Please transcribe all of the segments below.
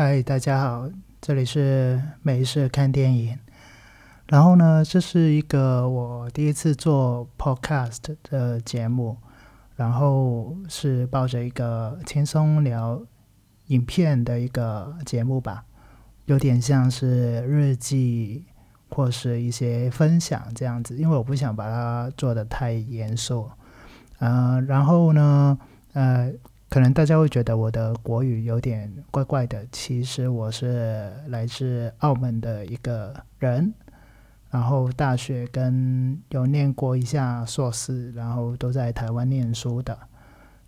嗨，大家好，这里是没事看电影。然后呢，这是一个我第一次做 podcast 的节目，然后是抱着一个轻松聊影片的一个节目吧，有点像是日记或是一些分享这样子，因为我不想把它做的太严肃。呃，然后呢，呃，可能大家会觉得我的国语有点怪怪的。其实我是来自澳门的一个人，然后大学跟有念过一下硕士，然后都在台湾念书的。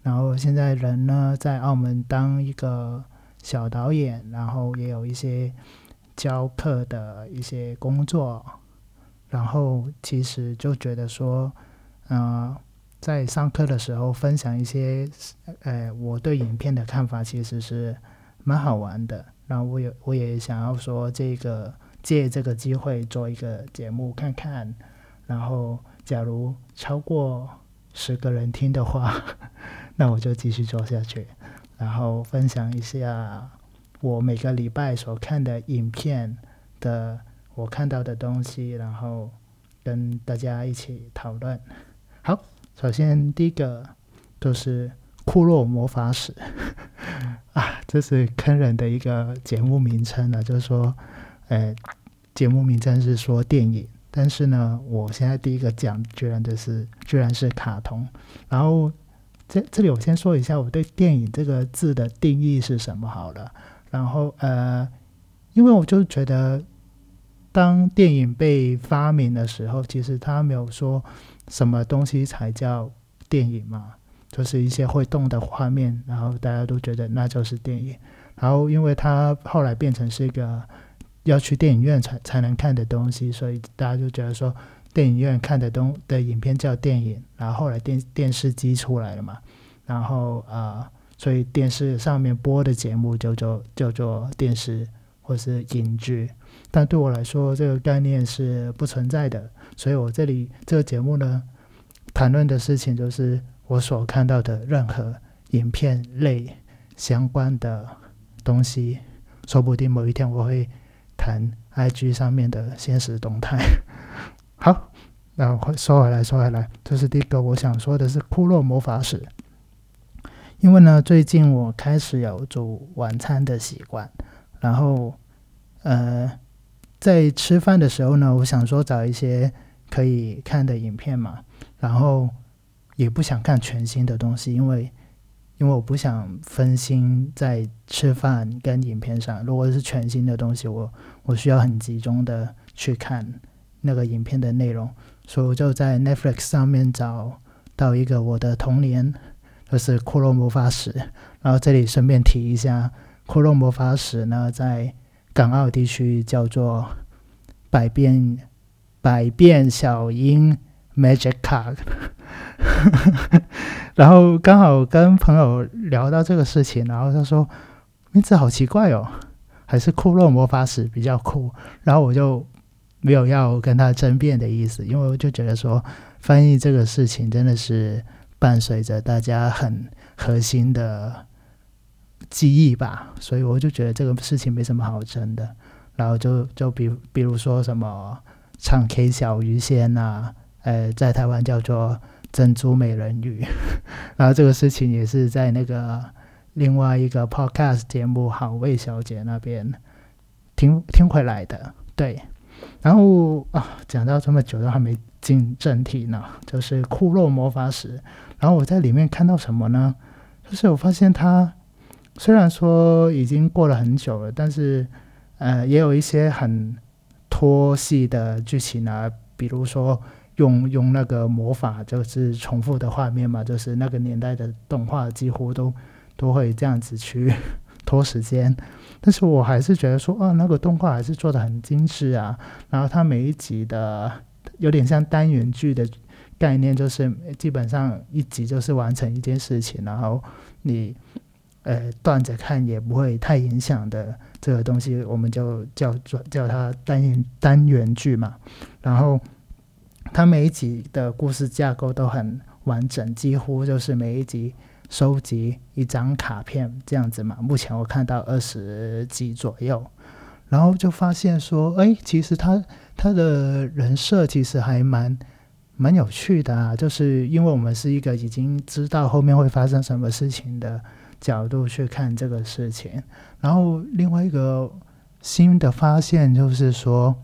然后现在人呢，在澳门当一个小导演，然后也有一些教课的一些工作。然后其实就觉得说，嗯。在上课的时候分享一些，呃，我对影片的看法，其实是蛮好玩的。然后我也我也想要说，这个借这个机会做一个节目看看。然后假如超过十个人听的话，那我就继续做下去。然后分享一下我每个礼拜所看的影片的我看到的东西，然后跟大家一起讨论。好。首先，第一个就是《库洛魔法使》啊，这是坑人的一个节目名称呢。就是说，呃，节目名称是说电影，但是呢，我现在第一个讲居然就是居然是卡通。然后，这这里我先说一下我对“电影”这个字的定义是什么好了。然后，呃，因为我就觉得，当电影被发明的时候，其实他没有说。什么东西才叫电影嘛？就是一些会动的画面，然后大家都觉得那就是电影。然后，因为它后来变成是一个要去电影院才才能看的东西，所以大家就觉得说电影院看的东的影片叫电影。然后后来电电视机出来了嘛，然后啊，所以电视上面播的节目就叫叫做电视或是影剧。但对我来说，这个概念是不存在的。所以我这里这个节目呢，谈论的事情就是我所看到的任何影片类相关的东西。说不定某一天我会谈 IG 上面的现实动态。好，那说回来，说回来，这是第一个我想说的是《库洛魔法使》。因为呢，最近我开始有煮晚餐的习惯，然后呃，在吃饭的时候呢，我想说找一些。可以看的影片嘛，然后也不想看全新的东西，因为因为我不想分心在吃饭跟影片上。如果是全新的东西，我我需要很集中的去看那个影片的内容，所以我就在 Netflix 上面找到一个我的童年，就是《骷髅魔法使》。然后这里顺便提一下，《骷髅魔法使》呢，在港澳地区叫做百变。百变小樱 Magic Card，然后刚好跟朋友聊到这个事情，然后他说名字好奇怪哦，还是库洛魔法使比较酷，然后我就没有要跟他争辩的意思，因为我就觉得说翻译这个事情真的是伴随着大家很核心的记忆吧，所以我就觉得这个事情没什么好争的，然后就就比比如说什么。唱 K 小鱼仙呐，呃，在台湾叫做珍珠美人鱼，然后这个事情也是在那个另外一个 podcast 节目好味小姐那边听听回来的，对。然后啊，讲到这么久都还没进正题呢，就是库洛魔法使。然后我在里面看到什么呢？就是我发现它虽然说已经过了很久了，但是呃，也有一些很。拖戏的剧情啊，比如说用用那个魔法，就是重复的画面嘛，就是那个年代的动画几乎都都会这样子去 拖时间。但是我还是觉得说，啊，那个动画还是做的很精致啊。然后它每一集的有点像单元剧的概念，就是基本上一集就是完成一件事情，然后你呃断着看也不会太影响的。这个东西我们就叫做叫它单元单元剧嘛，然后它每一集的故事架构都很完整，几乎就是每一集收集一张卡片这样子嘛。目前我看到二十集左右，然后就发现说，哎，其实他他的人设其实还蛮蛮有趣的啊，就是因为我们是一个已经知道后面会发生什么事情的角度去看这个事情，然后另外一个新的发现就是说，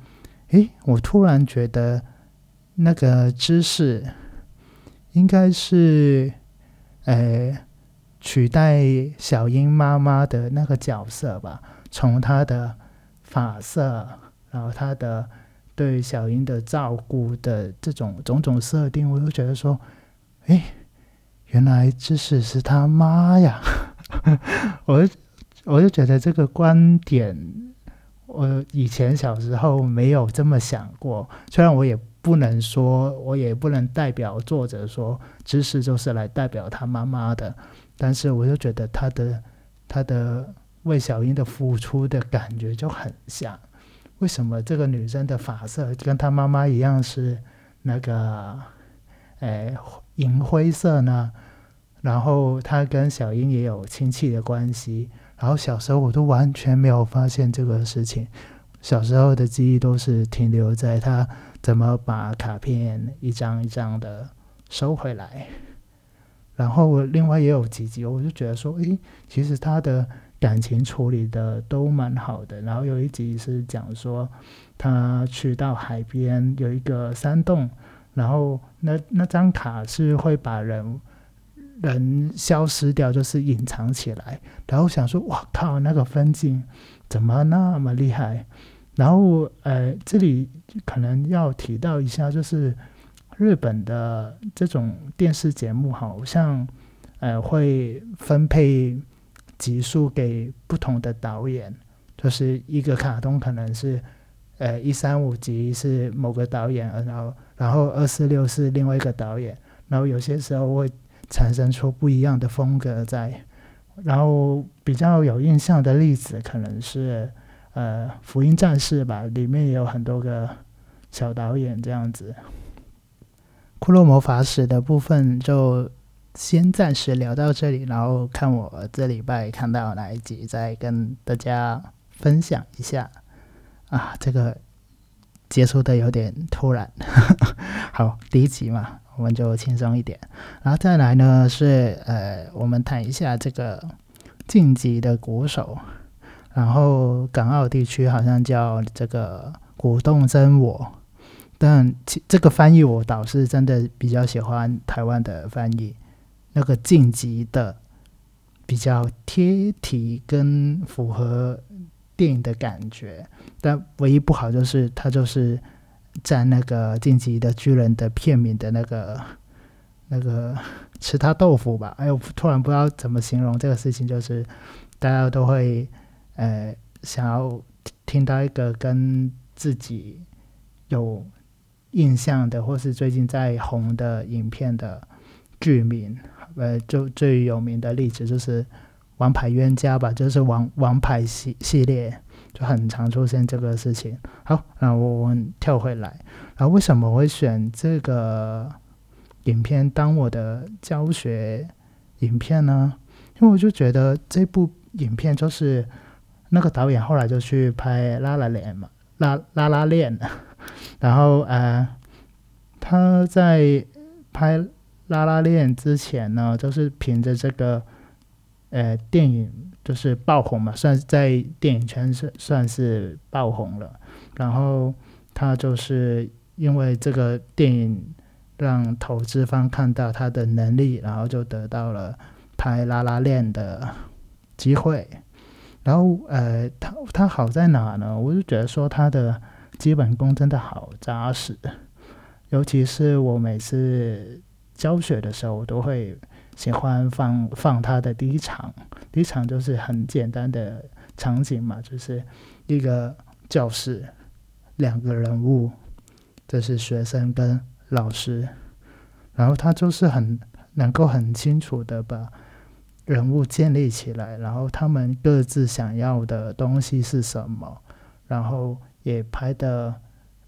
诶，我突然觉得那个知识应该是，呃，取代小英妈妈的那个角色吧，从她的发色，然后她的。对小英的照顾的这种种种设定，我就觉得说，哎，原来知识是他妈呀！我我就觉得这个观点，我以前小时候没有这么想过。虽然我也不能说，我也不能代表作者说知识就是来代表他妈妈的，但是我就觉得他的他的为小英的付出的感觉就很像。为什么这个女生的发色跟她妈妈一样是那个，诶银灰色呢？然后他跟小英也有亲戚的关系。然后小时候我都完全没有发现这个事情，小时候的记忆都是停留在他怎么把卡片一张一张的收回来。然后我另外也有几集，我就觉得说，诶，其实他的。感情处理的都蛮好的，然后有一集是讲说他去到海边有一个山洞，然后那那张卡是会把人人消失掉，就是隐藏起来，然后想说哇靠，那个分镜怎么那么厉害？然后呃，这里可能要提到一下，就是日本的这种电视节目好像呃会分配。集数给不同的导演，就是一个卡通可能是，呃，一三五集是某个导演，然后然后二四六是另外一个导演，然后有些时候会产生出不一样的风格在，然后比较有印象的例子可能是呃《福音战士》吧，里面也有很多个小导演这样子，《骷髅魔法使》的部分就。先暂时聊到这里，然后看我这礼拜看到哪一集，再跟大家分享一下。啊，这个接触的有点突然。好，第一集嘛，我们就轻松一点。然后再来呢，是呃，我们谈一下这个晋级的鼓手。然后港澳地区好像叫这个鼓动真我，但其这个翻译我倒是真的比较喜欢台湾的翻译。那个晋级的比较贴题跟符合电影的感觉，但唯一不好就是它就是占那个晋级的巨人的片名的那个那个吃他豆腐吧。哎，我突然不知道怎么形容这个事情，就是大家都会呃想要听到一个跟自己有印象的，或是最近在红的影片的剧名。呃，就最有名的例子就是《王牌冤家》吧，就是王王牌系系列就很常出现这个事情。好，那我们跳回来，然后为什么会选这个影片当我的教学影片呢？因为我就觉得这部影片就是那个导演后来就去拍《拉拉链》嘛，《拉拉拉链》，然后呃，他在拍。拉拉链之前呢，就是凭着这个，呃，电影就是爆红嘛，算在电影圈是算是爆红了。然后他就是因为这个电影让投资方看到他的能力，然后就得到了拍拉拉链的机会。然后呃，他他好在哪呢？我就觉得说他的基本功真的好扎实，尤其是我每次。教学的时候，我都会喜欢放放他的第一场。第一场就是很简单的场景嘛，就是一个教室，两个人物，这是学生跟老师，然后他就是很能够很清楚的把人物建立起来，然后他们各自想要的东西是什么，然后也拍的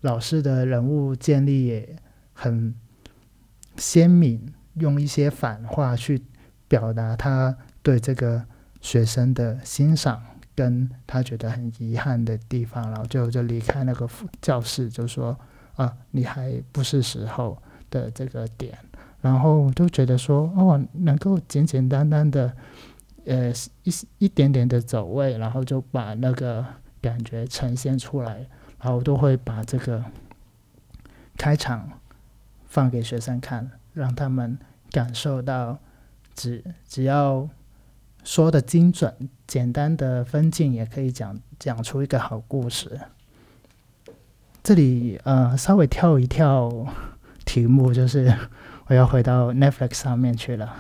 老师的人物建立也很。鲜明用一些反话去表达他对这个学生的欣赏，跟他觉得很遗憾的地方，然后就就离开那个教室，就说啊，你还不是时候的这个点，然后就觉得说哦，能够简简单单的，呃，一一点点的走位，然后就把那个感觉呈现出来，然后都会把这个开场放给学生看，让他们感受到。只只要说的精准，简单的分镜也可以讲讲出一个好故事。这里呃稍微跳一跳题目，就是我要回到 Netflix 上面去了。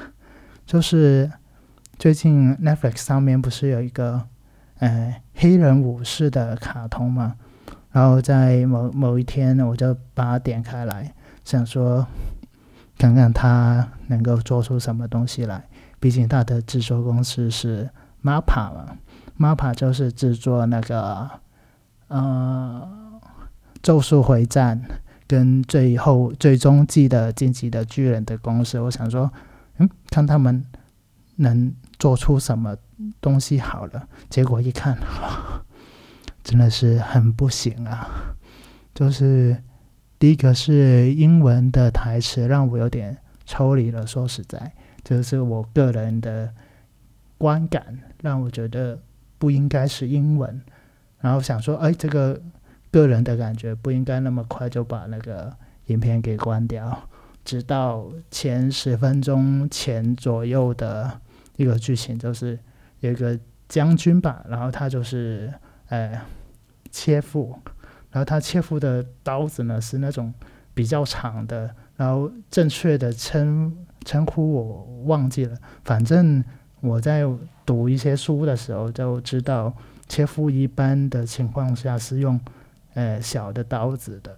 就是最近 Netflix 上面不是有一个呃黑人武士的卡通吗？然后在某某一天，我就把它点开来，想说。看看他能够做出什么东西来。毕竟他的制作公司是 MAPA 嘛，MAPA 就是制作那个呃《咒术回战》跟最后最终季的《晋级的巨人》的公司。我想说，嗯，看他们能做出什么东西好了。结果一看，真的是很不行啊，就是。第一个是英文的台词让我有点抽离了，说实在，就是我个人的观感让我觉得不应该是英文，然后想说，哎，这个个人的感觉不应该那么快就把那个影片给关掉，直到前十分钟前左右的一个剧情，就是有一个将军吧，然后他就是呃切腹。然后他切腹的刀子呢是那种比较长的，然后正确的称称呼我忘记了。反正我在读一些书的时候就知道，切腹一般的情况下是用呃小的刀子的，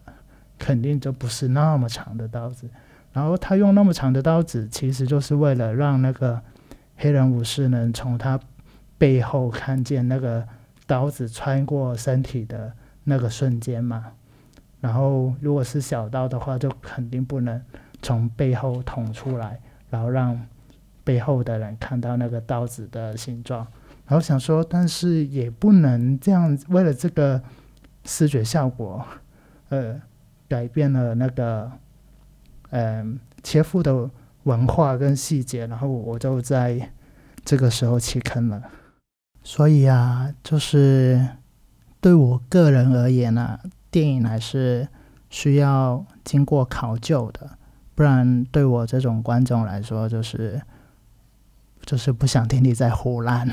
肯定就不是那么长的刀子。然后他用那么长的刀子，其实就是为了让那个黑人武士能从他背后看见那个刀子穿过身体的。那个瞬间嘛，然后如果是小刀的话，就肯定不能从背后捅出来，然后让背后的人看到那个刀子的形状。然后想说，但是也不能这样，为了这个视觉效果，呃，改变了那个嗯切腹的文化跟细节。然后我就在这个时候弃坑了。所以啊，就是。对我个人而言呢，电影还是需要经过考究的，不然对我这种观众来说，就是就是不想听你在胡乱。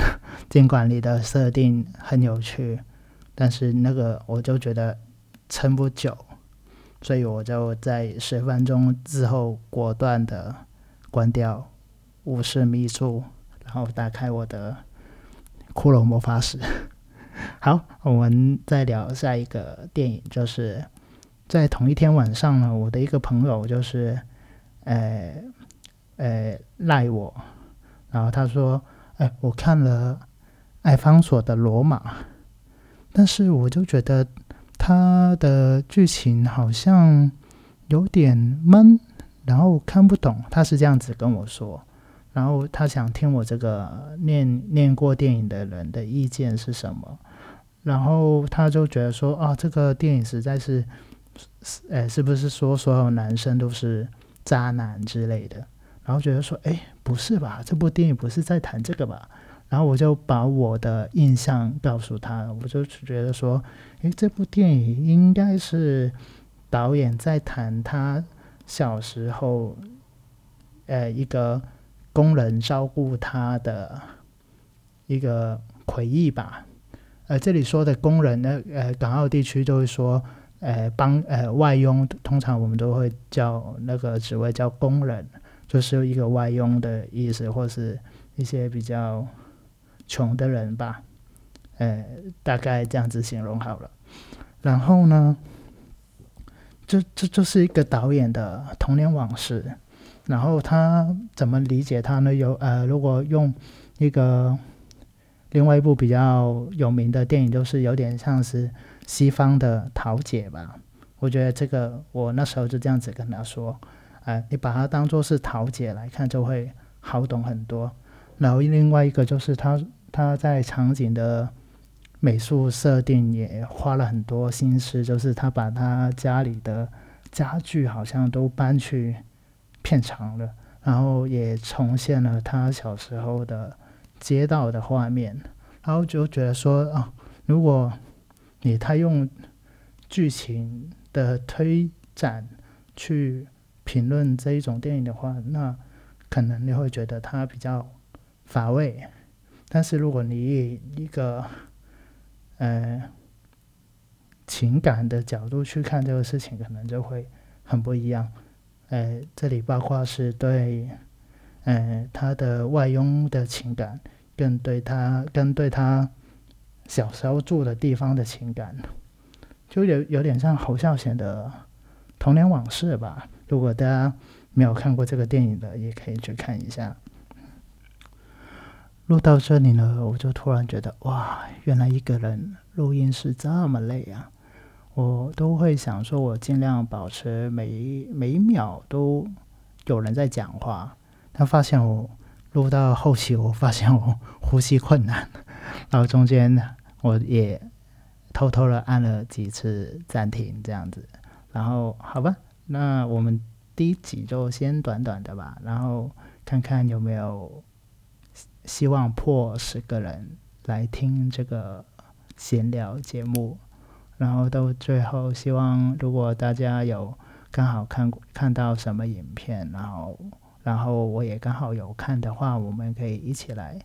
尽管你的设定很有趣，但是那个我就觉得撑不久，所以我就在十分钟之后果断的关掉武士秘术，然后打开我的骷髅魔法使。好，我们再聊下一个电影，就是在同一天晚上呢，我的一个朋友就是，呃，呃赖我，然后他说，哎，我看了艾方索的《罗马》，但是我就觉得他的剧情好像有点闷，然后看不懂。他是这样子跟我说，然后他想听我这个念念过电影的人的意见是什么。然后他就觉得说啊，这个电影实在是，是哎，是不是说所有男生都是渣男之类的？然后觉得说，哎，不是吧？这部电影不是在谈这个吧？然后我就把我的印象告诉他，我就觉得说，哎，这部电影应该是导演在谈他小时候，呃，一个工人照顾他的一个回忆吧。呃，这里说的工人呢，呃，港澳地区都会说，呃，帮呃外佣，通常我们都会叫那个职位叫工人，就是一个外佣的意思，或是一些比较穷的人吧，呃，大概这样子形容好了。然后呢，这这就是一个导演的童年往事。然后他怎么理解他呢？有呃，如果用一个。另外一部比较有名的电影，就是有点像是西方的《桃姐》吧。我觉得这个，我那时候就这样子跟他说：“哎，你把它当做是《桃姐》来看，就会好懂很多。然后另外一个就是他他在场景的美术设定也花了很多心思，就是他把他家里的家具好像都搬去片场了，然后也重现了他小时候的街道的画面，然后就觉得说啊，如果你太用剧情的推展去评论这一种电影的话，那可能你会觉得它比较乏味。但是如果你以一个呃情感的角度去看这个事情，可能就会很不一样。呃，这里包括是对呃他的外佣的情感，跟对他跟对他小时候住的地方的情感。就有有点像侯孝贤的童年往事吧。如果大家没有看过这个电影的，也可以去看一下。录到这里呢，我就突然觉得，哇，原来一个人录音是这么累啊！我都会想说，我尽量保持每每一秒都有人在讲话。他发现我录到后期，我发现我呼吸困难，然后中间我也。偷偷的按了几次暂停，这样子，然后好吧，那我们第一集就先短短的吧，然后看看有没有希望破十个人来听这个闲聊节目，然后到最后，希望如果大家有刚好看看到什么影片，然后然后我也刚好有看的话，我们可以一起来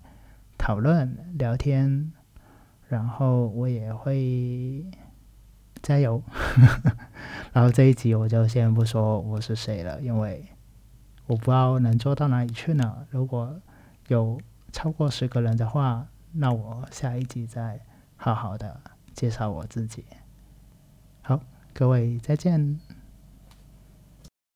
讨论聊天。然后我也会加油，然后这一集我就先不说我是谁了，因为我不知道能做到哪里去呢。如果有超过十个人的话，那我下一集再好好的介绍我自己。好，各位再见。